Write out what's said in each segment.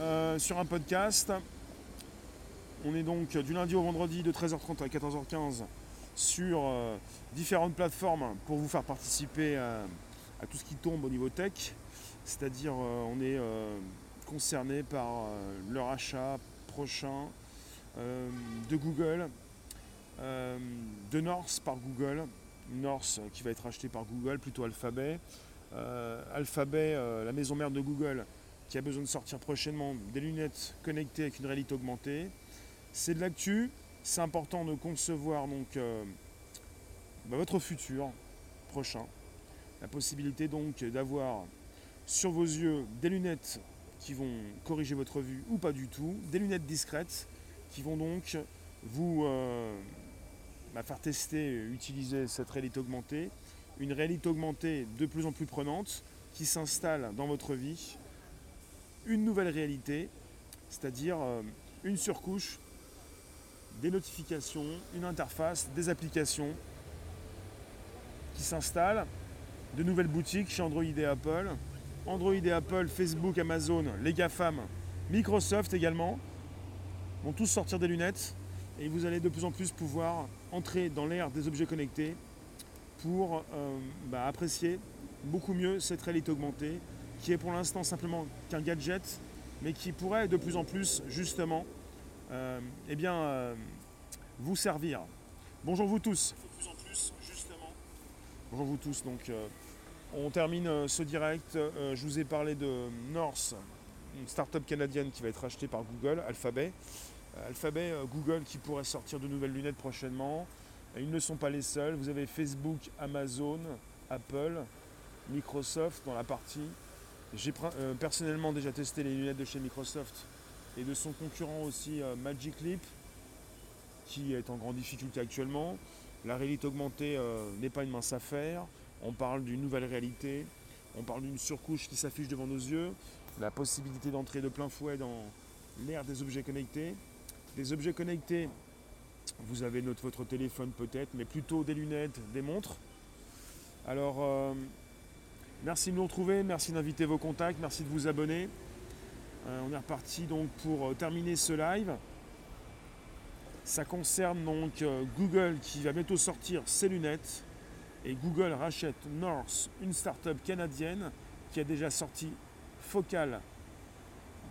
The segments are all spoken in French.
euh, sur un podcast. On est donc du lundi au vendredi de 13h30 à 14h15 sur euh, différentes plateformes pour vous faire participer à, tout ce qui tombe au niveau tech. C'est-à-dire on est concerné par leur achat prochain de Google, de North par Google, North qui va être acheté par Google, plutôt Alphabet. Alphabet, la maison mère de Google, qui a besoin de sortir prochainement des lunettes connectées avec une réalité augmentée. C'est de l'actu, c'est important de concevoir donc euh, bah, votre futur prochain. La possibilité donc d'avoir sur vos yeux des lunettes qui vont corriger votre vue ou pas du tout, des lunettes discrètes qui vont donc vous euh, bah, faire tester, utiliser cette réalité augmentée, une réalité augmentée de plus en plus prenante qui s'installe dans votre vie une nouvelle réalité, c'est-à-dire euh, une surcouche, des notifications, une interface, des applications qui s'installent, de nouvelles boutiques chez Android et Apple, Android et Apple, Facebook, Amazon, les GAFAM, Microsoft également, vont tous sortir des lunettes et vous allez de plus en plus pouvoir entrer dans l'ère des objets connectés pour euh, bah, apprécier beaucoup mieux cette réalité augmentée, qui est pour l'instant simplement qu'un gadget, mais qui pourrait de plus en plus justement euh, eh bien, euh, vous servir. Bonjour vous tous. Bonjour vous tous. Donc, euh, on termine ce direct. je vous ai parlé de North, une start-up canadienne qui va être achetée par Google, Alphabet. Alphabet, Google qui pourrait sortir de nouvelles lunettes prochainement. Ils ne sont pas les seuls. Vous avez Facebook, Amazon, Apple, Microsoft dans la partie j'ai euh, personnellement déjà testé les lunettes de chez Microsoft et de son concurrent aussi euh, Magic Leap, qui est en grande difficulté actuellement. La réalité augmentée euh, n'est pas une mince affaire. On parle d'une nouvelle réalité. On parle d'une surcouche qui s'affiche devant nos yeux. La possibilité d'entrer de plein fouet dans l'ère des objets connectés. Des objets connectés, vous avez votre téléphone peut-être, mais plutôt des lunettes, des montres. Alors, Merci de nous retrouver, merci d'inviter vos contacts, merci de vous abonner. Euh, on est reparti donc pour euh, terminer ce live. Ça concerne donc euh, Google qui va bientôt sortir ses lunettes. Et Google rachète North, une start-up canadienne qui a déjà sorti Focal,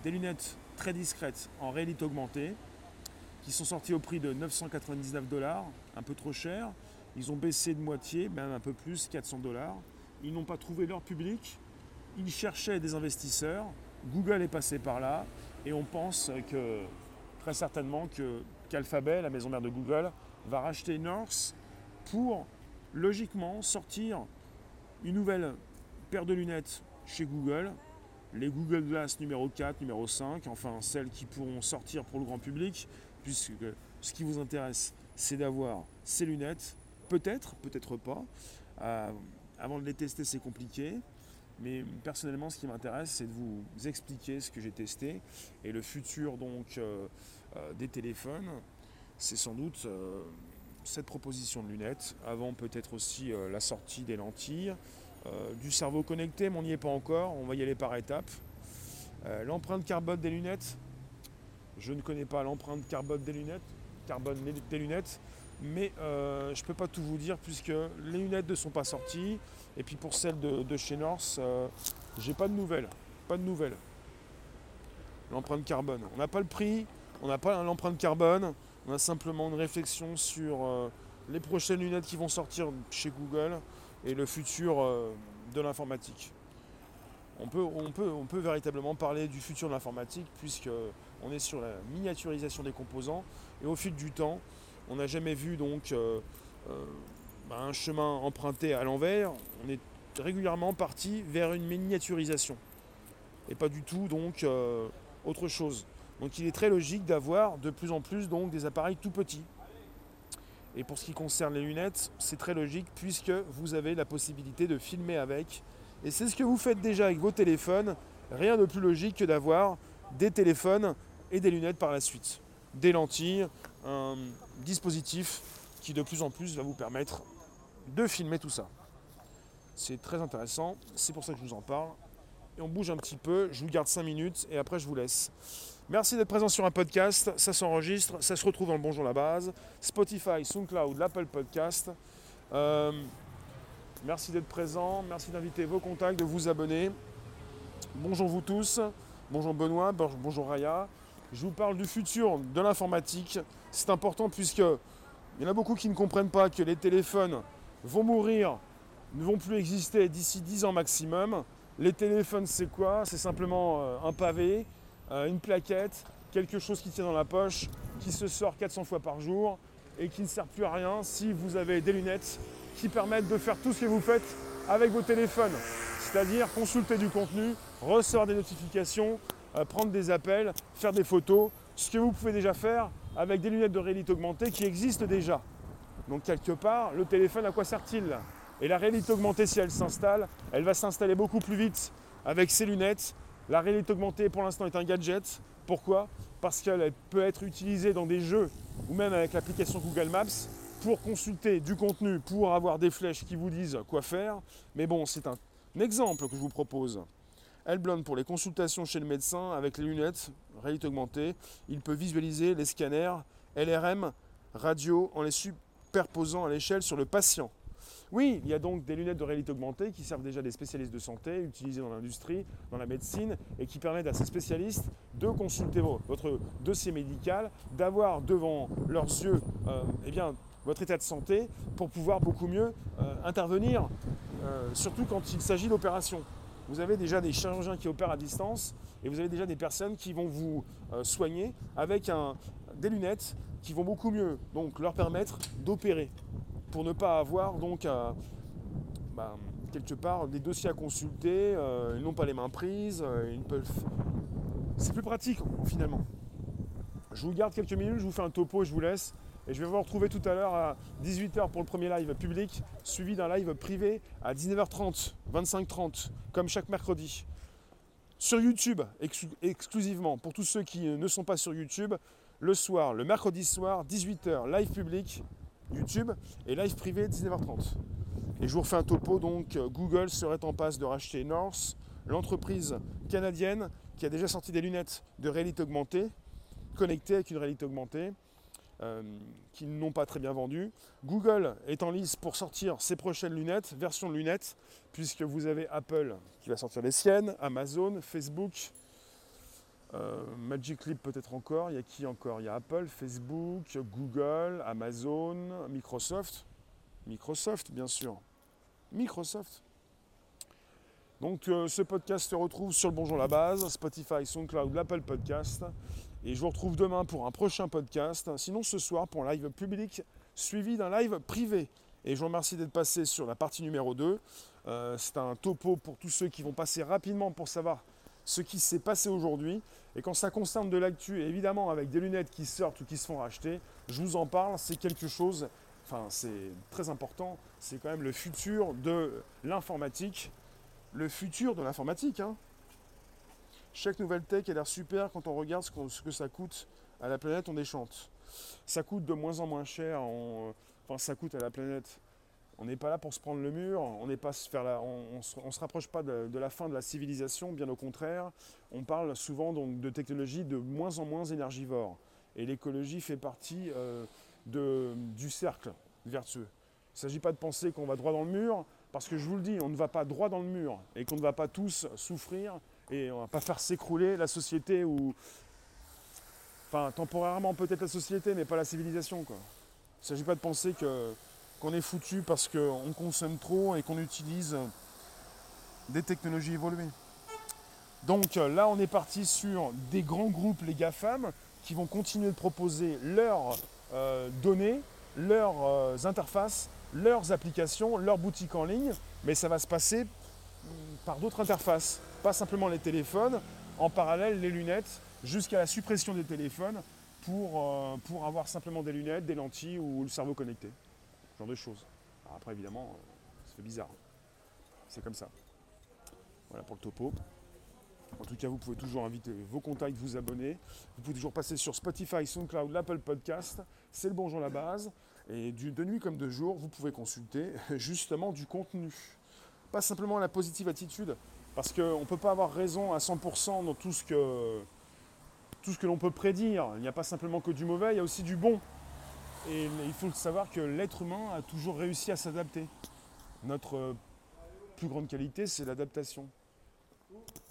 des lunettes très discrètes en réalité augmentée, qui sont sorties au prix de 999 dollars, un peu trop cher. Ils ont baissé de moitié, même un peu plus, 400 dollars ils n'ont pas trouvé leur public, ils cherchaient des investisseurs, Google est passé par là, et on pense que très certainement que qu'Alphabet, la maison mère de Google, va racheter North pour logiquement sortir une nouvelle paire de lunettes chez Google, les Google Glass numéro 4, numéro 5, enfin celles qui pourront sortir pour le grand public, puisque ce qui vous intéresse, c'est d'avoir ces lunettes, peut-être, peut-être pas. Euh, avant de les tester, c'est compliqué. Mais personnellement, ce qui m'intéresse, c'est de vous expliquer ce que j'ai testé. Et le futur donc euh, euh, des téléphones, c'est sans doute euh, cette proposition de lunettes. Avant peut-être aussi la sortie des lentilles, du cerveau connecté, mais on n'y est pas encore. On va y aller par étapes. l'empreinte carbone des lunettes, je ne connais pas l'empreinte carbone des lunettes. Carbone des lunettes mais euh, je ne peux pas tout vous dire puisque les lunettes ne sont pas sorties. Et puis pour celles de, chez North, euh, j'ai pas de nouvelles. Pas de nouvelles. L'empreinte carbone. On n'a pas le prix, on n'a pas l'empreinte carbone, on a simplement une réflexion sur euh, les prochaines lunettes qui vont sortir chez Google et le futur de l'informatique. On peut, on, peut, on peut véritablement parler du futur de l'informatique puisqu'on est sur la miniaturisation des composants et au fil du temps, on n'a jamais vu donc euh, euh, bah, un chemin emprunté à l'envers. On est régulièrement parti vers une miniaturisation. Et pas du tout donc euh, autre chose. Donc il est très logique d'avoir de plus en plus donc des appareils tout petits. Et pour ce qui concerne les lunettes, c'est très logique puisque vous avez la possibilité de filmer avec. Et c'est ce que vous faites déjà avec vos téléphones. Rien de plus logique que d'avoir des téléphones et des lunettes par la suite. Des lentilles, dispositif qui de plus en plus va vous permettre de filmer tout ça. C'est très intéressant, c'est pour ça que je vous en parle. et on bouge un petit peu. Je vous garde 5 minutes et après je vous laisse. Merci d'être présent sur un podcast. Ça s'enregistre, ça se retrouve dans le Bonjour la base. Spotify, SoundCloud, l'Apple Podcast. Euh, merci d'être présent. Merci d'inviter vos contacts, de vous abonner. Bonjour vous tous. Bonjour Benoît. Bonjour Raya. Je vous parle du futur de l'informatique. C'est important puisque il y en a beaucoup qui ne comprennent pas que les téléphones vont mourir, ne vont plus exister d'ici 10 ans maximum. Les téléphones, c'est quoi? C'est simplement euh, un pavé, euh, une plaquette, quelque chose qui tient dans la poche, qui se sort 400 fois par jour et qui ne sert plus à rien si vous avez des lunettes qui permettent de faire tout ce que vous faites avec vos téléphones. C'est-à-dire consulter du contenu, recevoir des notifications, euh, prendre des appels, faire des photos, ce que vous pouvez déjà faire avec des lunettes de réalité augmentée qui existent déjà. Donc quelque part, le téléphone, à quoi sert-il? Et la réalité augmentée, si elle s'installe, elle va s'installer beaucoup plus vite avec ces lunettes. La réalité augmentée, pour l'instant, est un gadget. Pourquoi? Parce qu'elle peut être utilisée dans des jeux ou même avec l'application Google Maps pour consulter du contenu, pour avoir des flèches qui vous disent quoi faire. Mais bon, c'est un exemple que je vous propose. Elblond pour les consultations chez le médecin avec les lunettes, réalité augmentée. Il peut visualiser les scanners LRM, radio en les superposant à l'échelle sur le patient. Oui, il y a donc des lunettes de réalité augmentée qui servent déjà des spécialistes de santé, utilisées dans l'industrie, dans la médecine, et qui permettent à ces spécialistes de consulter votre dossier médical, d'avoir devant leurs yeux euh, eh votre état de santé pour pouvoir beaucoup mieux euh, intervenir, euh, surtout quand il s'agit d'opérations. Vous avez déjà des chirurgiens qui opèrent à distance et vous avez déjà des personnes qui vont vous soigner avec des lunettes qui vont beaucoup mieux donc leur permettre d'opérer pour ne pas avoir donc bah, quelque part des dossiers à consulter, euh, ils n'ont pas les mains prises, euh, ils peuvent... C'est plus pratique finalement. Je vous garde quelques minutes, je vous fais un topo et je vous laisse. Et je vais vous retrouver tout à l'heure à 18h pour le premier live public, suivi d'un live privé à 19h30, 25h30, comme chaque mercredi. Sur YouTube, exclusivement, pour tous ceux qui ne sont pas sur YouTube, le soir, le mercredi soir, 18h, live public, YouTube et live privé 19h30. Et je vous refais un topo, donc Google serait en passe de racheter North, l'entreprise canadienne qui a déjà sorti des lunettes de réalité augmentée, connectées avec une réalité augmentée, euh, qui n'ont pas très bien vendu. Google est en lice pour sortir ses prochaines lunettes, version lunettes, puisque vous avez Apple qui va sortir les siennes, Amazon, Facebook, euh, Magic Leap peut-être encore. Il y a qui encore? Il y a Apple, Facebook, Google, Amazon, Microsoft. Microsoft, bien sûr. Microsoft. Donc euh, ce podcast se retrouve sur le Bonjour la base, Spotify, SoundCloud, l'Apple Podcast. Et je vous retrouve demain pour un prochain podcast. Sinon ce soir pour un live public suivi d'un live privé. Et je vous remercie d'être passé sur la partie numéro 2. Euh, c'est un topo pour tous ceux qui vont passer rapidement pour savoir ce qui s'est passé aujourd'hui. Et quand ça concerne de l'actu, évidemment avec des lunettes qui sortent ou qui se font racheter, je vous en parle, c'est quelque chose, enfin c'est très important, c'est quand même le futur de l'informatique. Le futur de l'informatique. Hein. Chaque nouvelle tech a l'air super quand on regarde ce que, ça coûte à la planète, on déchante. Ça coûte de moins en moins cher, enfin ça coûte à la planète on n'est pas là pour se prendre le mur, on ne se, rapproche pas de, la fin de la civilisation, bien au contraire. On parle souvent donc de technologies de moins en moins énergivores. Et l'écologie fait partie euh, du cercle vertueux. Il ne s'agit pas de penser qu'on va droit dans le mur, parce que je vous le dis, on ne va pas droit dans le mur et qu'on ne va pas tous souffrir et on va pas faire s'écrouler la société ou. Enfin, temporairement peut-être la société, mais pas la civilisation. Quoi. Il ne s'agit pas de penser que qu'on est foutu parce qu'on consomme trop et qu'on utilise des technologies évoluées. Donc là, on est parti sur des grands groupes, les GAFAM, qui vont continuer de proposer leurs euh, données, leurs euh, interfaces, leurs applications, leurs boutiques en ligne, mais ça va se passer par d'autres interfaces, pas simplement les téléphones, en parallèle les lunettes, jusqu'à la suppression des téléphones pour, euh, pour avoir simplement des lunettes, des lentilles ou le cerveau connecté genre de choses. après, évidemment, euh, ça fait bizarre. C'est comme ça. Voilà pour le topo. En tout cas, vous pouvez toujours inviter vos contacts, vous abonner. Vous pouvez toujours passer sur Spotify, SoundCloud, l'Apple Podcast. C'est le bonjour la base. Et de nuit comme de jour, vous pouvez consulter justement du contenu. Pas simplement la positive attitude, Parce qu'on ne peut pas avoir raison à 100% dans tout ce que, que l'on peut prédire. Il n'y a pas simplement que du mauvais, il y a aussi du bon. Et il faut savoir que l'être humain a toujours réussi à s'adapter. Notre plus grande qualité, c'est l'adaptation.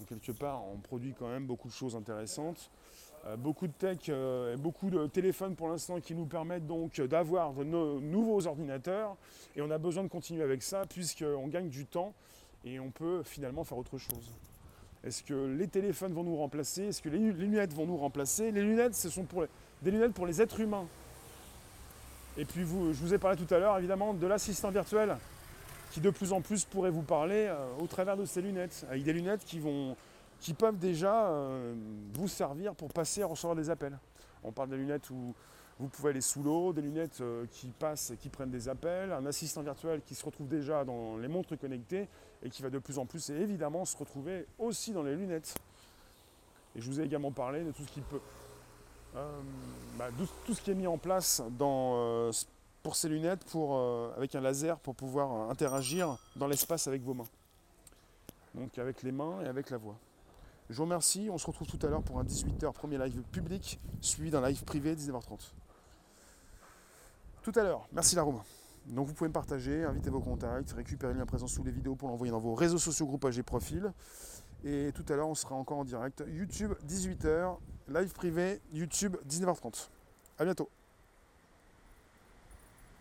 Quelque part, on produit quand même beaucoup de choses intéressantes. Euh, beaucoup de tech euh, et beaucoup de téléphones pour l'instant qui nous permettent donc d'avoir de nouveaux ordinateurs. Et on a besoin de continuer avec ça puisqu'on gagne du temps et on peut finalement faire autre chose. Est-ce que les téléphones vont nous remplacer? Est-ce que les lunettes vont nous remplacer? Les lunettes, ce sont pour des lunettes pour les êtres humains. Et puis vous, je vous ai parlé tout à l'heure évidemment de l'assistant virtuel qui de plus en plus pourrait vous parler euh, au travers de ces lunettes, avec des lunettes qui, vont, qui peuvent déjà euh, vous servir pour passer et recevoir des appels. On parle des lunettes où vous pouvez aller sous l'eau, des lunettes euh, qui passent et qui prennent des appels, un assistant virtuel qui se retrouve déjà dans les montres connectées et qui va de plus en plus et évidemment se retrouver aussi dans les lunettes. Et je vous ai également parlé de tout ce qui peut, bah, tout ce qui est mis en place dans pour ces lunettes euh, avec un laser pour pouvoir euh, interagir dans l'espace avec vos mains. Donc avec les mains et avec la voix. Je vous remercie, on se retrouve tout à l'heure pour un 18h premier live public, suivi d'un live privé 19h30. Tout à l'heure, merci la. Donc vous pouvez me partager, inviter vos contacts, récupérer le lien présent sous les vidéos pour l'envoyer dans vos réseaux sociaux, groupes et profils. Et tout à l'heure, on sera encore en direct. YouTube 18h, live privé, YouTube 19h30. A bientôt.